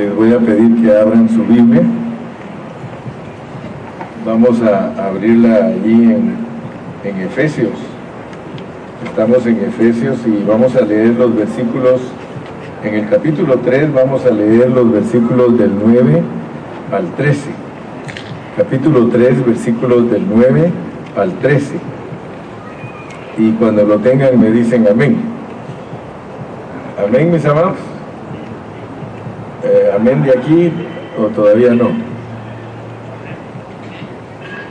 les voy a pedir que abran su Biblia. Vamos a abrirla allí en, en Efesios. Estamos en Efesios y vamos a leer los versículos, en el capítulo 3 vamos a leer los versículos del 9 al 13. Capítulo 3, versículos del 9 al 13. Y cuando lo tengan me dicen amén. Amén, mis amados. Eh, amén de aquí o todavía no.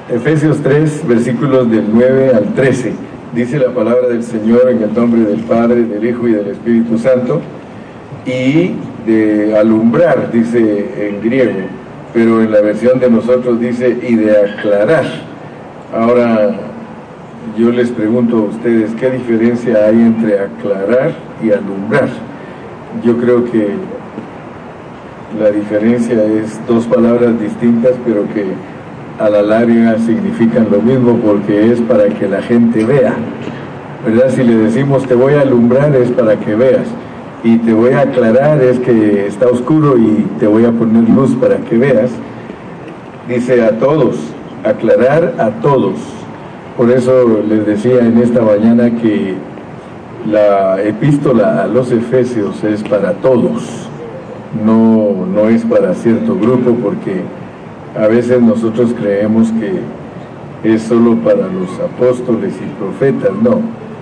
Efesios 3, versículos del 9 al 13. Dice la palabra del Señor en el nombre del Padre, del Hijo y del Espíritu Santo. Y de alumbrar, dice en griego, pero en la versión de nosotros dice y de aclarar. Ahora yo les pregunto a ustedes, ¿qué diferencia hay entre aclarar y alumbrar? Yo creo que la diferencia es dos palabras distintas, pero que a la larga significan lo mismo porque es para que la gente vea. ¿Verdad? Si le decimos te voy a alumbrar es para que veas y te voy a aclarar es que está oscuro y te voy a poner luz para que veas. Dice a todos, aclarar a todos. Por eso les decía en esta mañana que la epístola a los Efesios es para todos no, no es para cierto grupo porque a veces nosotros creemos que es solo para los apóstoles y profetas, no,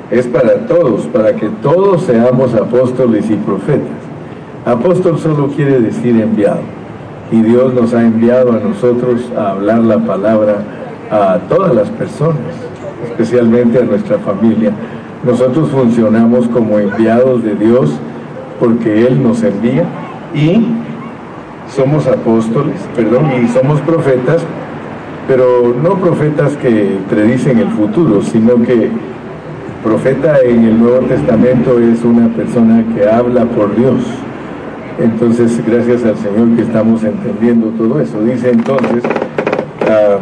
es para todos, para que todos seamos apóstoles y profetas. Apóstol solo quiere decir enviado y Dios nos ha enviado a nosotros a hablar la palabra a todas las personas, especialmente a nuestra familia. Nosotros funcionamos como enviados de Dios porque Él nos envía y somos apóstoles, perdón, y somos profetas, pero no profetas que predicen el futuro, sino que profeta en el Nuevo Testamento es una persona que habla por Dios. Entonces, gracias al Señor que estamos entendiendo todo eso. Dice entonces, ah,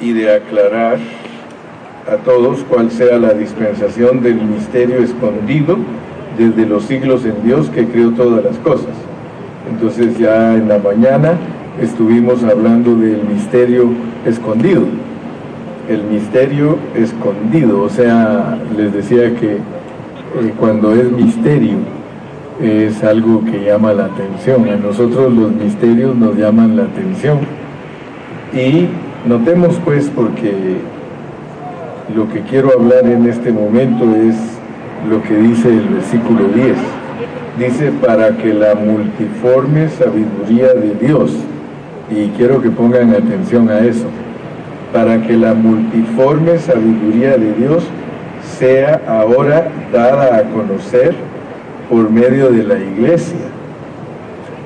y de aclarar a todos cuál sea la dispensación del misterio escondido desde los siglos en Dios que creó todas las cosas. Entonces ya en la mañana estuvimos hablando del misterio escondido. El misterio escondido, o sea, les decía que eh, cuando es misterio es algo que llama la atención. A nosotros los misterios nos llaman la atención. Y notemos pues porque lo que quiero hablar en este momento es lo que dice el versículo 10. Dice, para que la multiforme sabiduría de Dios, y quiero que pongan atención a eso, para que la multiforme sabiduría de Dios sea ahora dada a conocer por medio de la iglesia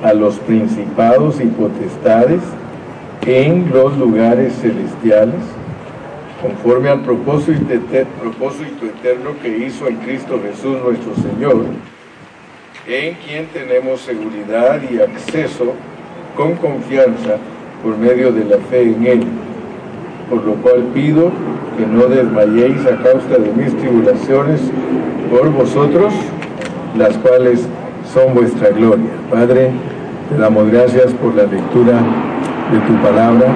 a los principados y potestades en los lugares celestiales conforme al propósito, eterno que hizo en Cristo Jesús nuestro Señor, en quien tenemos seguridad y acceso con confianza por medio de la fe en Él. Por lo cual pido que no desmayéis a causa de mis tribulaciones por vosotros, las cuales son vuestra gloria. Padre, te damos gracias por la lectura de tu palabra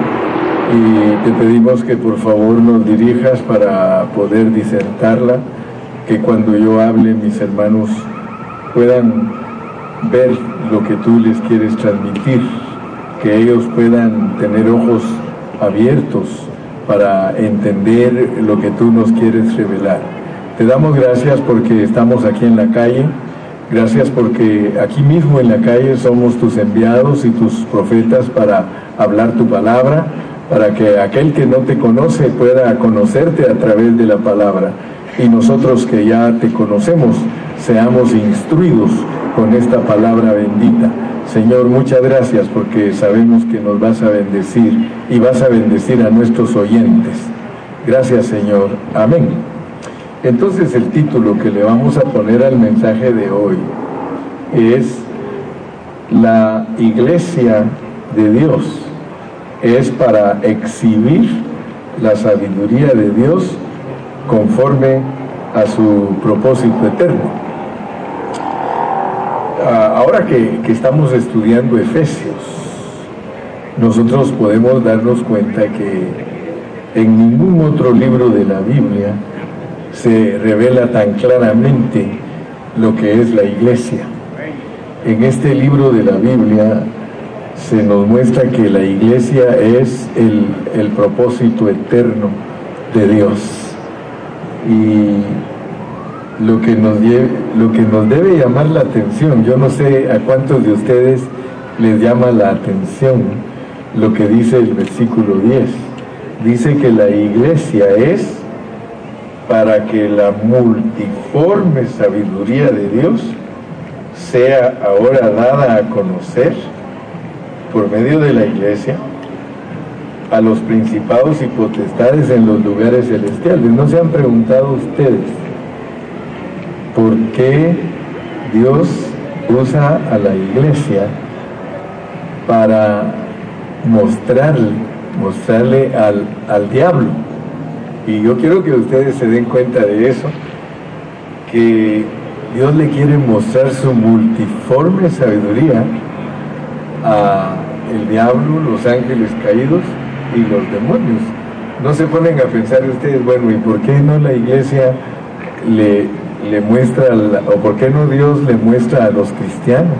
y te pedimos que por favor nos dirijas para poder disertarla, que cuando yo hable mis hermanos puedan ver lo que tú les quieres transmitir, que ellos puedan tener ojos abiertos para entender lo que tú nos quieres revelar. Te damos gracias porque estamos aquí en la calle, gracias porque aquí mismo en la calle somos tus enviados y tus profetas para hablar tu palabra para que aquel que no te conoce pueda conocerte a través de la palabra y nosotros que ya te conocemos seamos instruidos con esta palabra bendita. Señor, muchas gracias porque sabemos que nos vas a bendecir y vas a bendecir a nuestros oyentes. Gracias Señor. Amén. Entonces el título que le vamos a poner al mensaje de hoy es La Iglesia de Dios es para exhibir la sabiduría de Dios conforme a su propósito eterno. Ahora que, estamos estudiando Efesios, nosotros podemos darnos cuenta que en ningún otro libro de la Biblia se revela tan claramente lo que es la iglesia. En este libro de la Biblia se nos muestra que la iglesia es el, propósito eterno de Dios. Y lo que, nos lo que nos debe llamar la atención, yo no sé a cuántos de ustedes les llama la atención lo que dice el versículo 10. Dice que la iglesia es para que la multiforme sabiduría de Dios sea ahora dada a conocer por medio de la iglesia a los principados y potestades en los lugares celestiales. ¿No se han preguntado ustedes por qué Dios usa a la iglesia para mostrarle, mostrarle al, al diablo? Y yo quiero que ustedes se den cuenta de eso, que Dios le quiere mostrar su multiforme sabiduría a el diablo, los ángeles caídos y los demonios. No se ponen a pensar ustedes, bueno, ¿y por qué no la iglesia le, le muestra, o por qué no Dios le muestra a los cristianos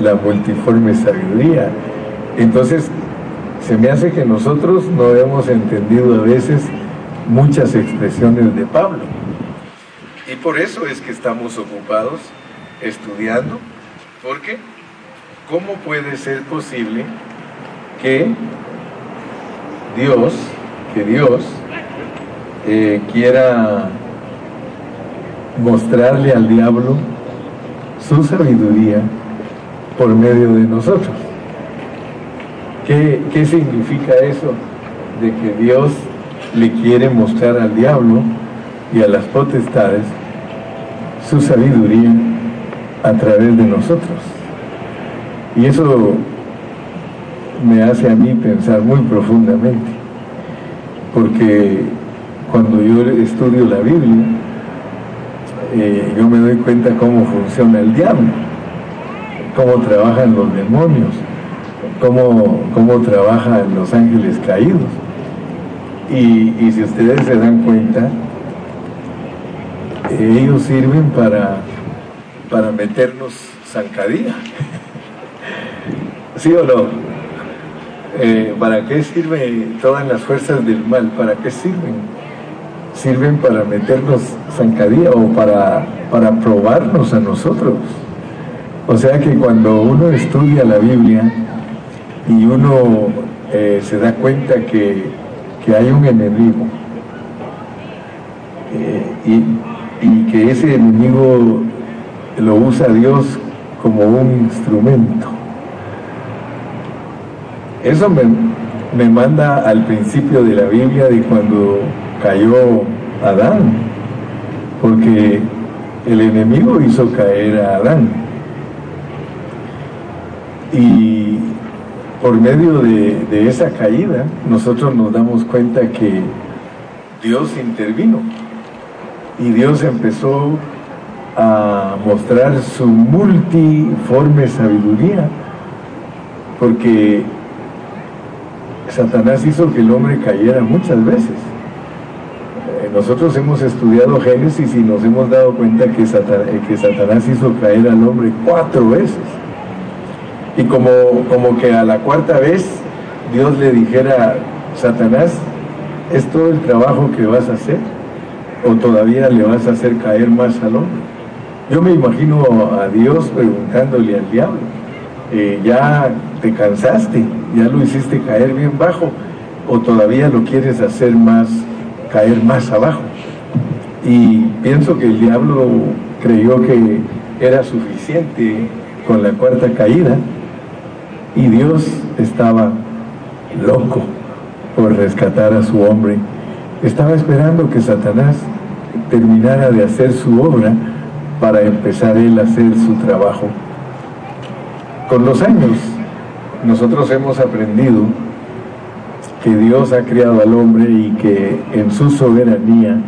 la multiforme sabiduría? Entonces, se me hace que nosotros no hemos entendido a veces muchas expresiones de Pablo. Y por eso es que estamos ocupados estudiando, porque ¿cómo puede ser posible que Dios, que Dios eh, quiera mostrarle al diablo su sabiduría por medio de nosotros? ¿Qué, qué significa eso de que Dios le quiere mostrar al diablo y a las potestades su sabiduría a través de nosotros? Y eso me hace a mí pensar muy profundamente, porque cuando yo estudio la Biblia, yo me doy cuenta cómo funciona el diablo, cómo trabajan los demonios, cómo, cómo trabajan los ángeles caídos. Y, y si ustedes se dan cuenta, ellos sirven para, para meternos zancadilla. ¿Sí o no? Eh, ¿Para qué sirven todas las fuerzas del mal? ¿Para qué sirven? Sirven para meternos zancadilla o para, para probarnos a nosotros. O sea que cuando uno estudia la Biblia y uno eh, se da cuenta que, hay un enemigo eh, y, y que ese enemigo lo usa Dios como un instrumento eso me, manda al principio de la Biblia de cuando cayó Adán, porque el enemigo hizo caer a Adán. Y por medio de, de, esa caída, nosotros nos damos cuenta que Dios intervino y Dios empezó a mostrar su multiforme sabiduría, porque Satanás hizo que el hombre cayera muchas veces. Nosotros hemos estudiado Génesis y nos hemos dado cuenta que Satanás, eh, que Satanás hizo caer al hombre cuatro veces. Y como, como que a la cuarta vez Dios le dijera, Satanás, ¿es todo el trabajo que vas a hacer? ¿O todavía le vas a hacer caer más al hombre? Yo me imagino a Dios preguntándole al diablo, eh, ya te cansaste, ya lo hiciste caer bien bajo, o todavía lo quieres hacer más, caer más abajo. Y pienso que el diablo creyó que era suficiente con la cuarta caída y Dios estaba loco por rescatar a su hombre. Estaba esperando que Satanás terminara de hacer su obra para empezar él a hacer su trabajo. Con los años nosotros hemos aprendido que Dios ha creado al hombre y que en su soberanía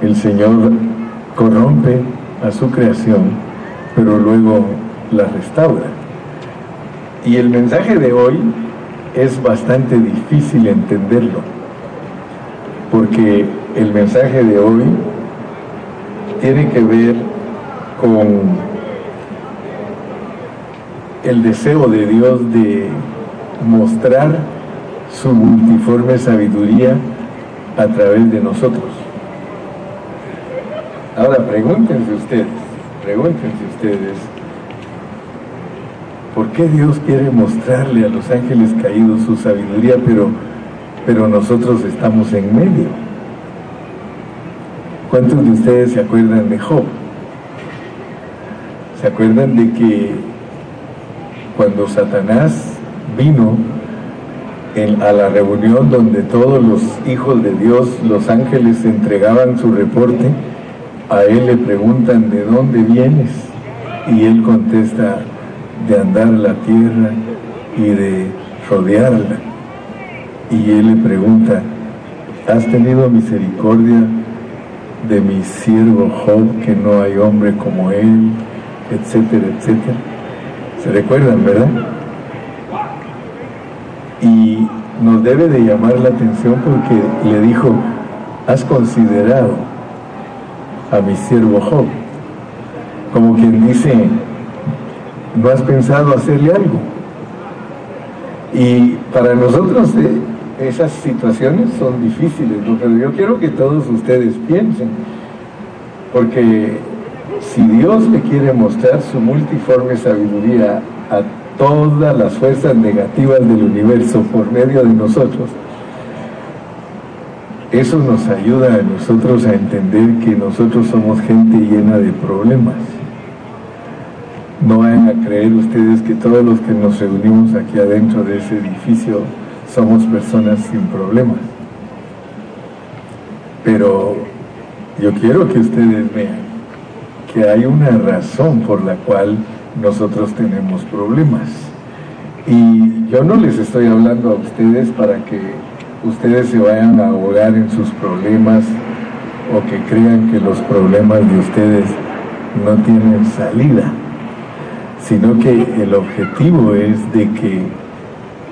el Señor corrompe a su creación, pero luego la restaura. Y el mensaje de hoy es bastante difícil entenderlo, porque el mensaje de hoy tiene que ver con el deseo de Dios de mostrar su multiforme sabiduría a través de nosotros. Ahora pregúntense ustedes, pregúntense ustedes, ¿por qué Dios quiere mostrarle a los ángeles caídos su sabiduría, pero, pero nosotros estamos en medio? ¿Cuántos de ustedes se acuerdan de Job? ¿Se acuerdan de que cuando Satanás vino a la reunión donde todos los hijos de Dios, los ángeles, entregaban su reporte, a él le preguntan, ¿de dónde vienes? Y él contesta, de andar la tierra y de rodearla. Y él le pregunta, ¿has tenido misericordia de mi siervo Job, que no hay hombre como él, etcétera, etcétera? ¿Se recuerdan, verdad? Y nos debe de llamar la atención porque le dijo, has considerado a mi siervo Job, como quien dice, no has pensado hacerle algo. Y para nosotros eh, esas situaciones son difíciles, pero yo quiero que todos ustedes piensen, porque si Dios le quiere mostrar su multiforme sabiduría a todas las fuerzas negativas del universo por medio de nosotros, eso nos ayuda a nosotros a entender que nosotros somos gente llena de problemas. No vayan a creer ustedes que todos los que nos reunimos aquí adentro de ese edificio somos personas sin problemas. Pero yo quiero que ustedes vean que hay una razón por la cual nosotros tenemos problemas. Y yo no les estoy hablando a ustedes para que ustedes se vayan a ahogar en sus problemas o que crean que los problemas de ustedes no tienen salida, sino que el objetivo es de que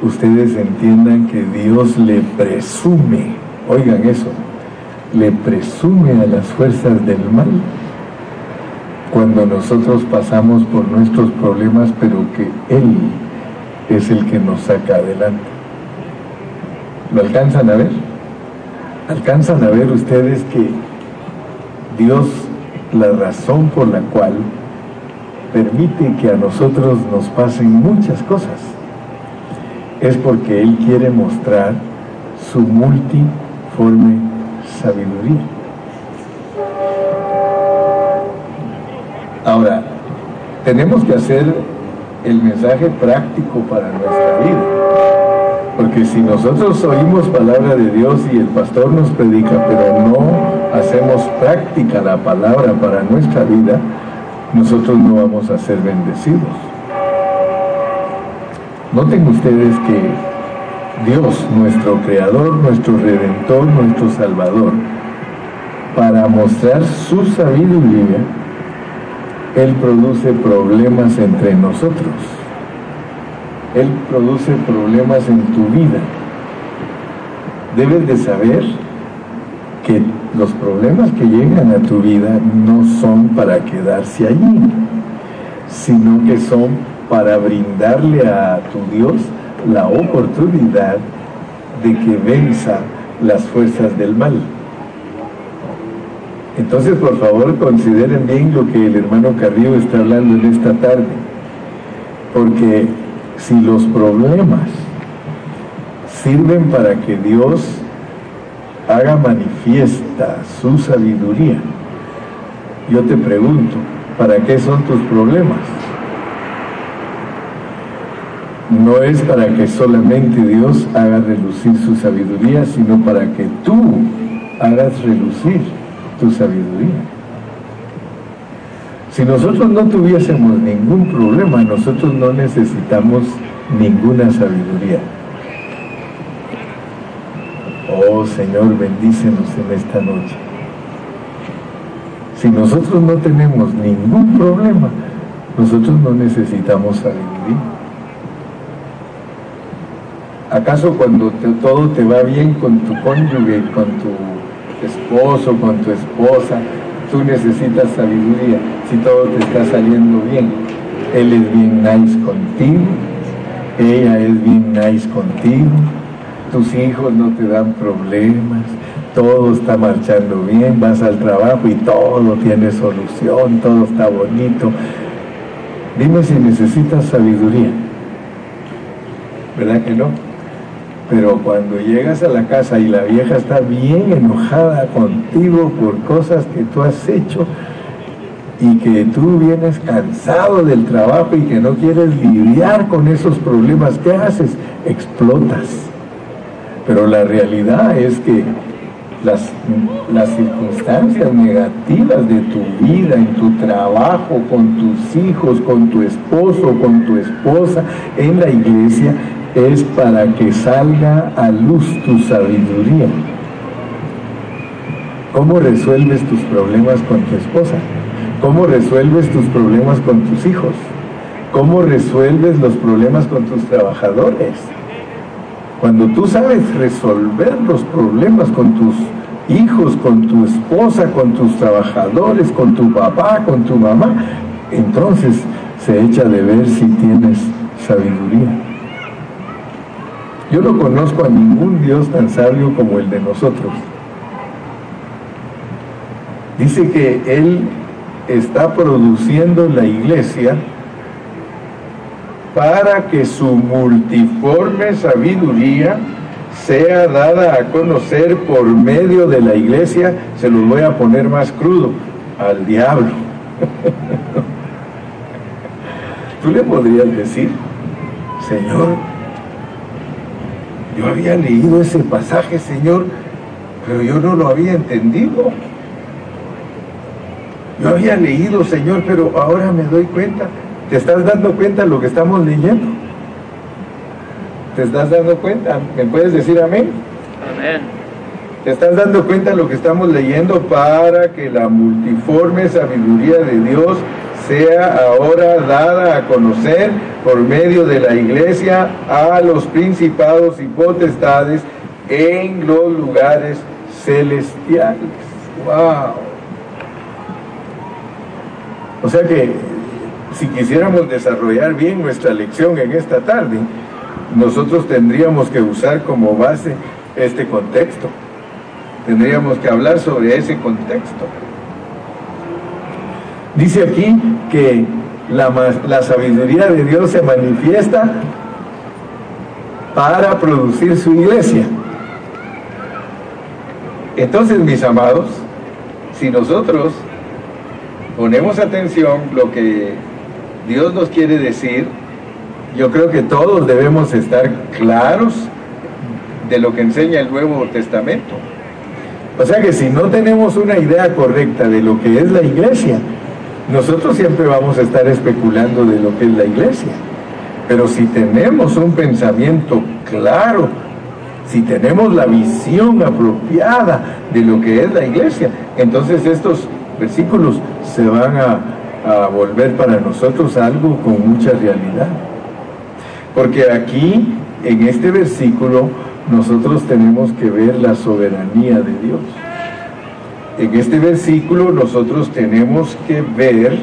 ustedes entiendan que Dios le presume, oigan eso, le presume a las fuerzas del mal cuando nosotros pasamos por nuestros problemas, pero que Él es el que nos saca adelante. ¿Lo alcanzan a ver? ¿Alcanzan a ver ustedes que Dios, la razón por la cual permite que a nosotros nos pasen muchas cosas, es porque Él quiere mostrar su multiforme sabiduría. Ahora, tenemos que hacer el mensaje práctico para nuestra vida. Porque si nosotros oímos palabra de Dios y el pastor nos predica, pero no hacemos práctica la palabra para nuestra vida, nosotros no vamos a ser bendecidos. Noten ustedes que Dios, nuestro Creador, nuestro Redentor, nuestro Salvador, para mostrar su sabiduría, él produce problemas entre nosotros. Él produce problemas en tu vida. Debes de saber que los problemas que llegan a tu vida no son para quedarse allí, sino que son para brindarle a tu Dios la oportunidad de que venza las fuerzas del mal. Entonces, por favor, consideren bien lo que el hermano Carrillo está hablando en esta tarde, porque si los problemas sirven para que Dios haga manifiesta su sabiduría, yo te pregunto, ¿para qué son tus problemas? No es para que solamente Dios haga relucir su sabiduría, sino para que tú hagas relucir tu sabiduría. Si nosotros no tuviésemos ningún problema, nosotros no necesitamos ninguna sabiduría. Oh Señor, bendícenos en esta noche. Si nosotros no tenemos ningún problema, Nosotros no necesitamos sabiduría. ¿Acaso cuando todo te va bien con tu cónyuge, con tu esposo, con tu esposa, tú necesitas sabiduría? Si todo te está saliendo bien, él es bien nice contigo, ella es bien nice contigo, tus hijos no te dan problemas, todo está marchando bien, vas al trabajo y todo tiene solución, todo está bonito. Dime si necesitas sabiduría. ¿Verdad que no? Pero cuando llegas a la casa y la vieja está bien enojada contigo por cosas que tú has hecho y que tú vienes cansado del trabajo y que no quieres lidiar con esos problemas, ¿qué haces? Explotas. Pero la realidad es que las, las circunstancias negativas de tu vida, en tu trabajo, con tus hijos, con tu esposo, con tu esposa, en la iglesia, es para que salga a luz tu sabiduría. ¿Cómo resuelves tus problemas con tu esposa? ¿Cómo resuelves tus problemas con tus hijos? ¿Cómo resuelves los problemas con tus trabajadores? Cuando tú sabes resolver los problemas con tus hijos, con tu esposa, con tus trabajadores, con tu papá, con tu mamá, entonces se echa de ver si tienes sabiduría. Yo no conozco a ningún Dios tan sabio como el de nosotros. Dice que Él está produciendo la iglesia para que su multiforme sabiduría sea dada a conocer por medio de la iglesia, se los voy a poner más crudo, al diablo. Tú le podrías decir, Señor, yo había leído ese pasaje, Señor, pero yo no lo había entendido. Yo había leído, Señor, pero ahora me doy cuenta. ¿Te estás dando cuenta de lo que estamos leyendo? ¿Te estás dando cuenta? ¿Me puedes decir amén? Amén. ¿Te estás dando cuenta de lo que estamos leyendo para que la multiforme sabiduría de Dios sea ahora dada a conocer por medio de la iglesia a los principados y potestades en los lugares celestiales. ¡Wow! O sea que si quisiéramos desarrollar bien nuestra lección en esta tarde, nosotros tendríamos que usar como base este contexto. Tendríamos que hablar sobre ese contexto. Dice aquí que la, sabiduría de Dios se manifiesta para producir su iglesia. Entonces, mis amados, si nosotros ponemos atención lo que Dios nos quiere decir, yo creo que todos debemos estar claros de lo que enseña el Nuevo Testamento. O sea que si no tenemos una idea correcta de lo que es la iglesia, nosotros siempre vamos a estar especulando de lo que es la iglesia. Pero si tenemos un pensamiento claro, si tenemos la visión apropiada de lo que es la iglesia, entonces estos versículos se van a, volver para nosotros algo con mucha realidad. Porque aquí, en este versículo, nosotros tenemos que ver la soberanía de Dios en este versículo nosotros tenemos que ver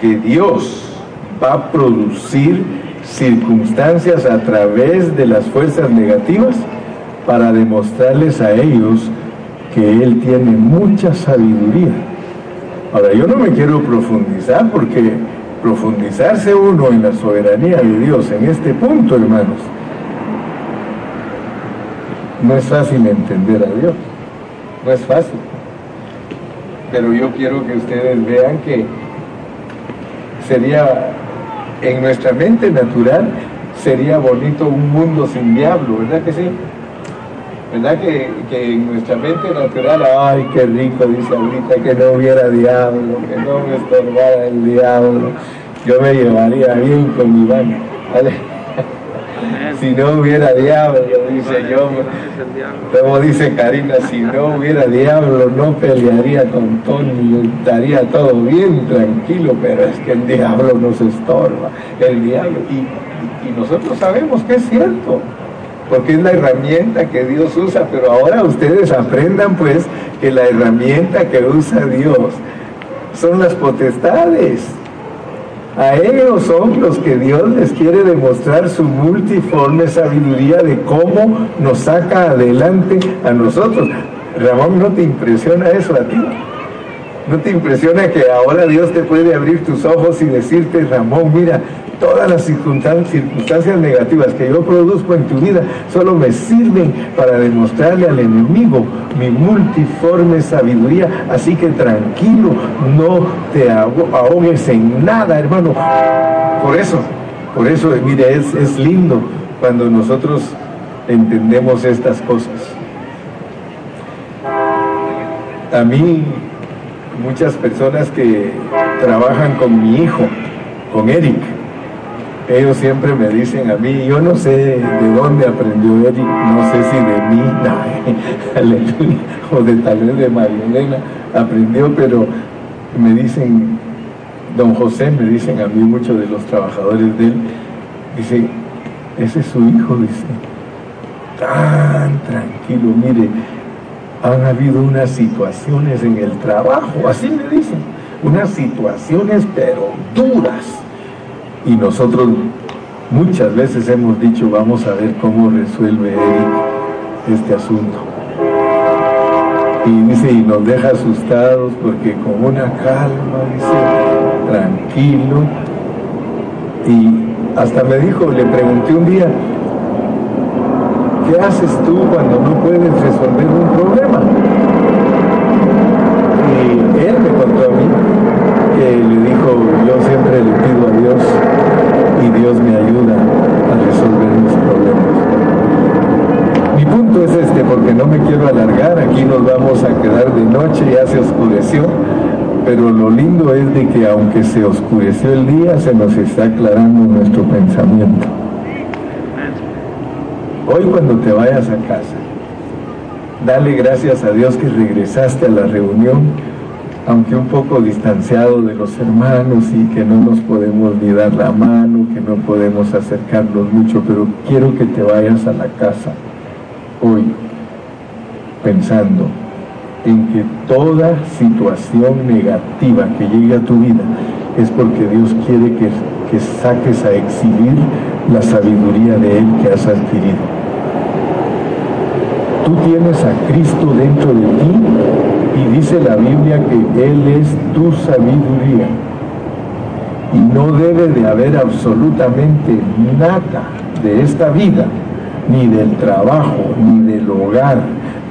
que Dios va a producir circunstancias a través de las fuerzas negativas para demostrarles a ellos que Él tiene mucha sabiduría. Ahora, yo no me quiero profundizar porque profundizarse uno en la soberanía de Dios en este punto, hermanos, no es fácil entender a Dios, no es fácil pero yo quiero que ustedes vean que sería, en nuestra mente natural, sería bonito un mundo sin diablo, ¿verdad que sí? ¿Verdad que, que, en nuestra mente natural, ay, qué rico, dice ahorita, que no hubiera diablo, que no me estorbara el diablo, yo me llevaría bien con mi mano, ¿vale? Si no hubiera diablo, dice yo. Como dice Karina, si no hubiera diablo, no pelearía con Tony, estaría todo bien tranquilo, pero es que el diablo nos estorba. El diablo, y, y nosotros sabemos que es cierto porque es la herramienta que Dios usa, pero ahora ustedes aprendan pues que la herramienta que usa Dios son las potestades. A ellos son los que Dios les quiere demostrar su multiforme sabiduría de cómo nos saca adelante a nosotros. Ramón, ¿no te impresiona eso a ti? ¿No te impresiona que ahora Dios te puede abrir tus ojos y decirte, Ramón, mira, todas las circunstancias negativas que yo produzco en tu vida solo me sirven para demostrarle al enemigo mi multiforme sabiduría. Así que tranquilo, no te ahogues en nada, hermano. Por eso, por eso, mire, es, es lindo cuando nosotros entendemos estas cosas. A mí, muchas personas que trabajan con mi hijo, con Eric, ellos siempre me dicen a mí, yo no sé de dónde aprendió Eric, no sé si de mí, o de tal vez de María aprendió, pero me dicen, don José, me dicen a mí muchos de los trabajadores de él, dice, ese es su hijo, dice, tan tranquilo, mire, han habido unas situaciones en el trabajo, así me dicen, unas situaciones pero duras y nosotros muchas veces hemos dicho, vamos a ver cómo resuelve Eric este asunto. Y dice, y nos deja asustados porque con una calma, dice, tranquilo. Y hasta me dijo, le pregunté un día, ¿qué haces tú cuando no puedes resolver un problema? Lindo es de que aunque se oscureció el día, se nos está aclarando nuestro pensamiento. Hoy cuando te vayas a casa, dale gracias a Dios que regresaste a la reunión aunque un poco distanciado de los hermanos y que no nos podemos ni dar la mano, que no podemos acercarnos mucho, pero quiero que te vayas a la casa hoy pensando en que toda situación negativa que llegue a tu vida es porque Dios quiere que, que saques a exhibir la sabiduría de Él que has adquirido. Tú tienes a Cristo dentro de ti y dice la Biblia que Él es tu sabiduría. Y no debe de haber absolutamente nada de esta vida, ni del trabajo, ni del hogar,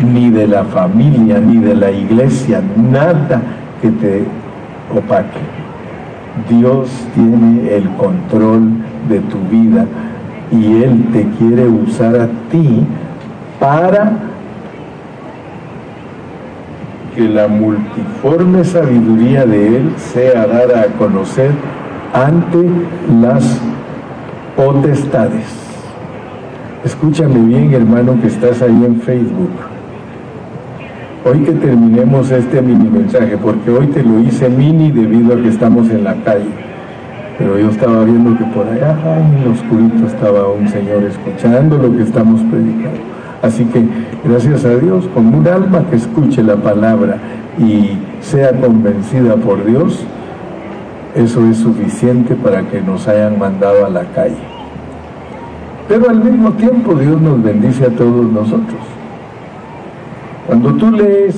ni de la familia, ni de la iglesia, nada que te opaque. Dios tiene el control de tu vida y Él te quiere usar a ti para que la multiforme sabiduría de Él sea dada a conocer ante las potestades. Escúchame bien, hermano, que estás ahí en Facebook. Hoy que terminemos este mini mensaje, porque hoy te lo hice mini debido a que estamos en la calle. Pero yo estaba viendo que por allá en el oscurito estaba un señor escuchando lo que estamos predicando. Así que gracias a Dios, con un alma que escuche la palabra y sea convencida por Dios, eso es suficiente para que nos hayan mandado a la calle. Pero al mismo tiempo Dios nos bendice a todos nosotros. Cuando tú lees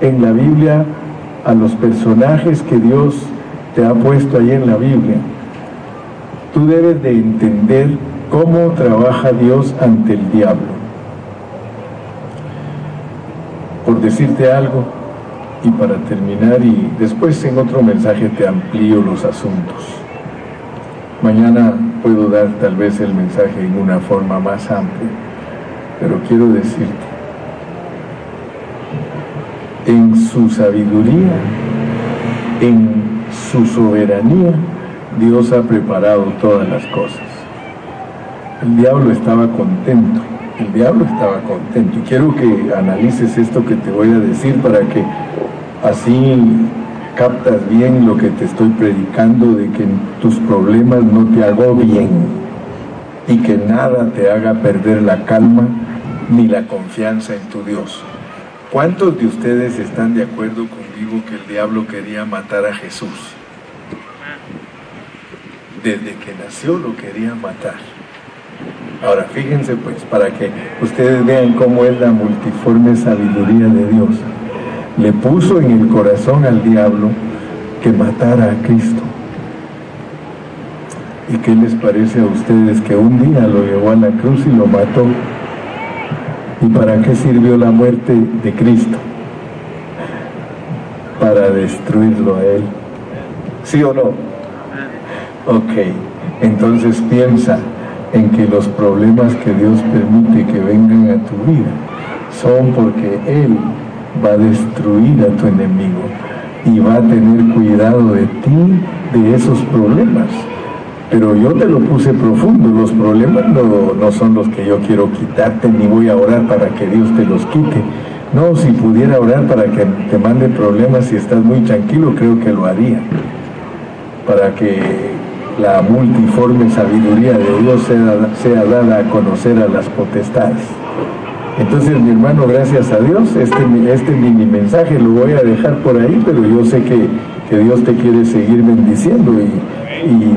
en la Biblia a los personajes que Dios te ha puesto ahí en la Biblia, tú debes de entender cómo trabaja Dios ante el diablo. por decirte algo y para terminar y después en otro mensaje te amplío los asuntos. Mañana puedo dar tal vez el mensaje en una forma más amplia, pero quiero decirte, en su sabiduría, en su soberanía, Dios ha preparado todas las cosas. El diablo estaba contento, el diablo estaba contento. Y quiero que analices esto que te voy a decir para que así captas bien lo que te estoy predicando, de que tus problemas no te agobien y que nada te haga perder la calma ni la confianza en tu Dios. ¿Cuántos de ustedes están de acuerdo conmigo que el diablo quería matar a Jesús? Desde que nació lo quería matar. Ahora fíjense pues, para que ustedes vean cómo es la multiforme sabiduría de Dios. Le puso en el corazón al diablo que matara a Cristo. ¿Y qué les parece a ustedes que un día lo llevó a la cruz y lo mató? ¿Y para qué sirvió la muerte de Cristo? Para destruirlo a Él. ¿Sí o no? Ok, entonces piensa en que los problemas que Dios permite que vengan a tu vida son porque Él va a destruir a tu enemigo y va a tener cuidado de ti, de esos problemas. Pero yo te lo puse profundo, los problemas no, no son los que yo quiero quitarte, ni voy a orar para que Dios te los quite. No, si pudiera orar para que te mande problemas si estás muy tranquilo, creo que lo haría. Para que la multiforme sabiduría de Dios sea, sea dada a conocer a las potestades. Entonces, mi hermano, gracias a Dios, este, este mini mensaje lo voy a dejar por ahí, pero yo sé que, que Dios te quiere seguir bendiciendo y, y,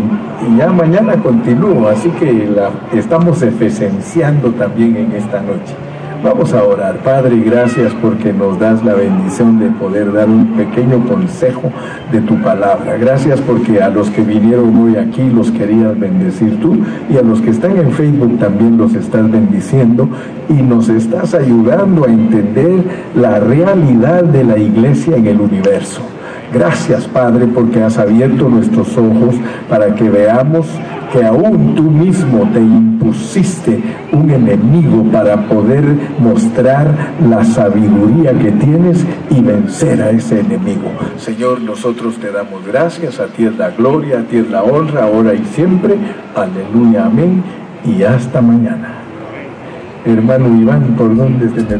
ya mañana continúo, así que la, estamos efecenciando también en esta noche. Vamos a orar. Padre, gracias porque nos das la bendición de poder dar un pequeño consejo de tu palabra. Gracias porque a los que vinieron hoy aquí los querías bendecir tú y a los que están en Facebook también los estás bendiciendo y nos estás ayudando a entender la realidad de la iglesia en el universo. Gracias, Padre, porque has abierto nuestros ojos para que veamos que aún tú mismo te impusiste un enemigo para poder mostrar la sabiduría que tienes y vencer a ese enemigo. Señor, nosotros te damos gracias, a ti es la gloria, a ti es la honra, ahora y siempre. Aleluya, amén. Y hasta mañana. Hermano Iván, ¿por dónde se te